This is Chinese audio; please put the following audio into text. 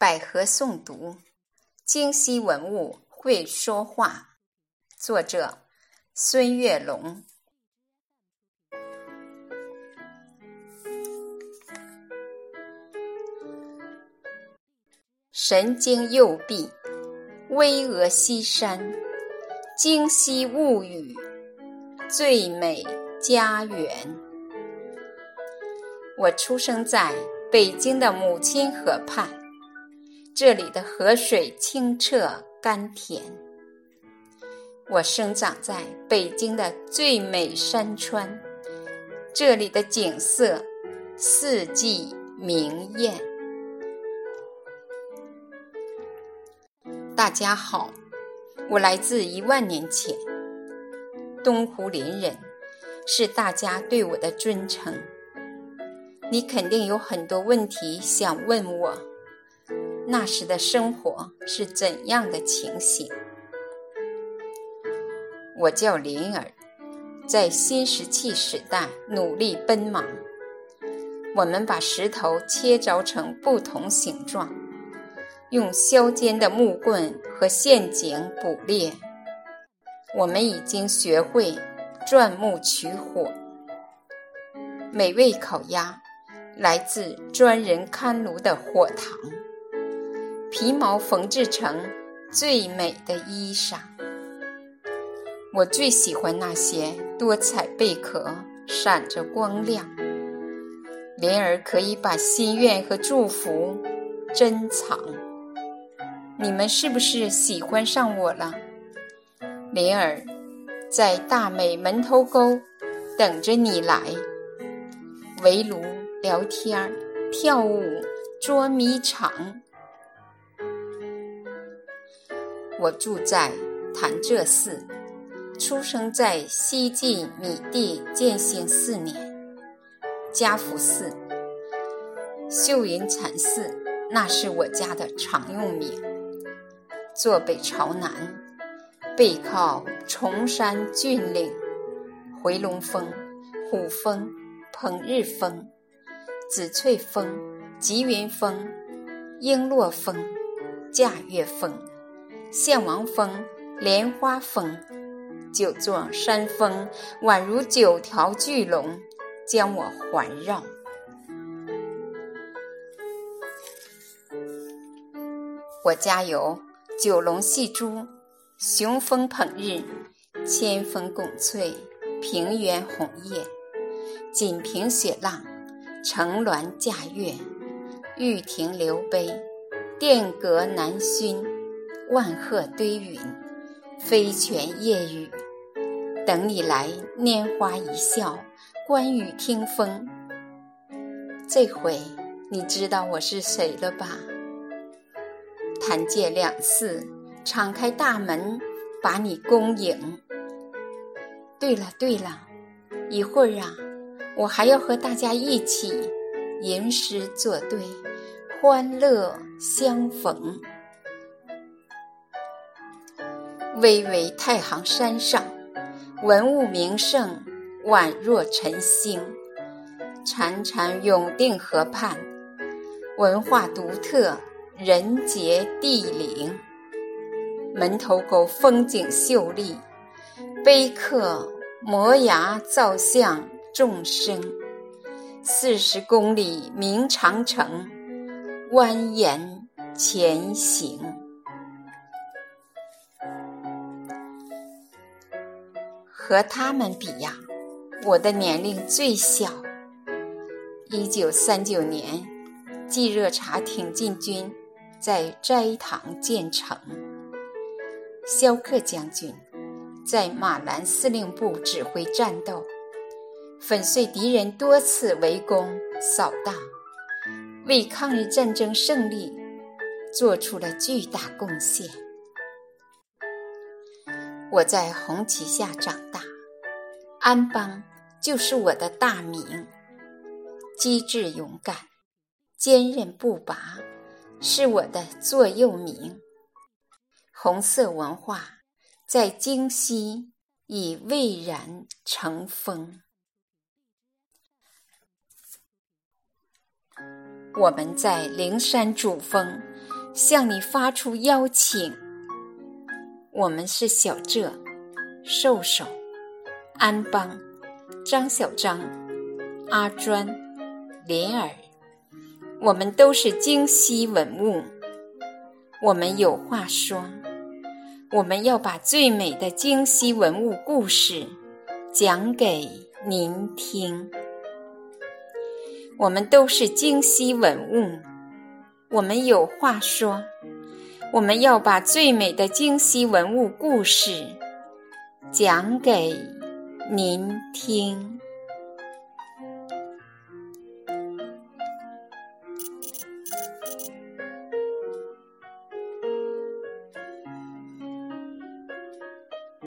百合诵读，京西文物会说话。作者：孙月龙。神经右臂，巍峨西山，京西物语，最美家园。我出生在北京的母亲河畔。这里的河水清澈甘甜。我生长在北京的最美山川，这里的景色四季明艳。大家好，我来自一万年前，东湖林人，是大家对我的尊称。你肯定有很多问题想问我。那时的生活是怎样的情形？我叫林儿，在新石器时代努力奔忙。我们把石头切凿成不同形状，用削尖的木棍和陷阱捕猎。我们已经学会钻木取火，美味烤鸭来自专人看炉的火塘。皮毛缝制成最美的衣裳。我最喜欢那些多彩贝壳，闪着光亮。莲儿可以把心愿和祝福珍藏。你们是不是喜欢上我了？莲儿在大美门头沟等着你来，围炉聊天跳舞捉迷藏。我住在潭柘寺，出生在西晋米帝建兴四年。家福寺、秀云禅寺，那是我家的常用名。坐北朝南，背靠崇山峻岭，回龙峰、虎峰、捧日峰、紫翠峰、吉云峰、璎珞峰、驾月峰。献王峰、莲花峰，九座山峰宛如九条巨龙，将我环绕。我家有九龙戏珠、雄风捧日、千峰拱翠、平原红叶、锦屏雪浪、层峦驾月、玉亭流杯、殿阁南熏。万壑堆云，飞泉夜雨，等你来拈花一笑，观雨听风。这回你知道我是谁了吧？谈借两次，敞开大门，把你恭迎。对了对了，一会儿啊，我还要和大家一起吟诗作对，欢乐相逢。巍巍太行山上，文物名胜宛若晨星；潺潺永定河畔，文化独特，人杰地灵。门头沟风景秀丽，碑刻摩崖造像众生。四十公里明长城，蜿蜒前行。和他们比呀，我的年龄最小。一九三九年，冀热察挺进军在斋堂建成，萧克将军在马兰司令部指挥战斗，粉碎敌人多次围攻扫荡，为抗日战争胜利做出了巨大贡献。我在红旗下长，安邦就是我的大名。机智勇敢、坚韧不拔是我的座右铭。红色文化在京西已蔚然成风。我们在灵山主峰向你发出邀请。我们是小浙、瘦瘦、安邦、张小张、阿专、莲儿，我们都是京西文物。我们有话说，我们要把最美的京西文物故事讲给您听。我们都是京西文物，我们有话说。我们要把最美的京西文物故事讲给您听。